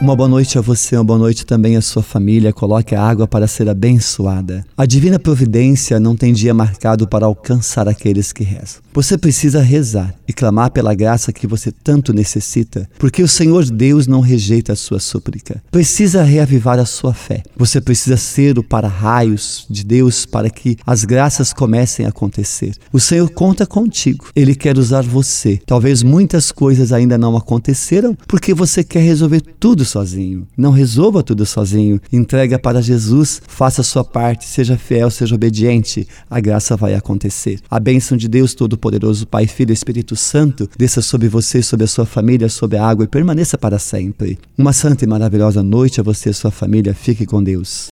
Uma boa noite a você, uma boa noite também à sua família. Coloque a água para ser abençoada. A divina providência não tem dia marcado para alcançar aqueles que rezam. Você precisa rezar e clamar pela graça que você tanto necessita, porque o Senhor Deus não rejeita a sua súplica. Precisa reavivar a sua fé. Você precisa ser o para-raios de Deus para que as graças comecem a acontecer. O Senhor conta contigo. Ele quer usar você. Talvez muitas coisas ainda não aconteceram porque você quer resolver tudo sozinho. Não resolva tudo sozinho. Entrega para Jesus, faça a sua parte, seja fiel, seja obediente. A graça vai acontecer. A bênção de Deus Todo-Poderoso, Pai, Filho e Espírito Santo, desça sobre você, sobre a sua família, sobre a água e permaneça para sempre. Uma santa e maravilhosa noite a você e a sua família. Fique com Deus.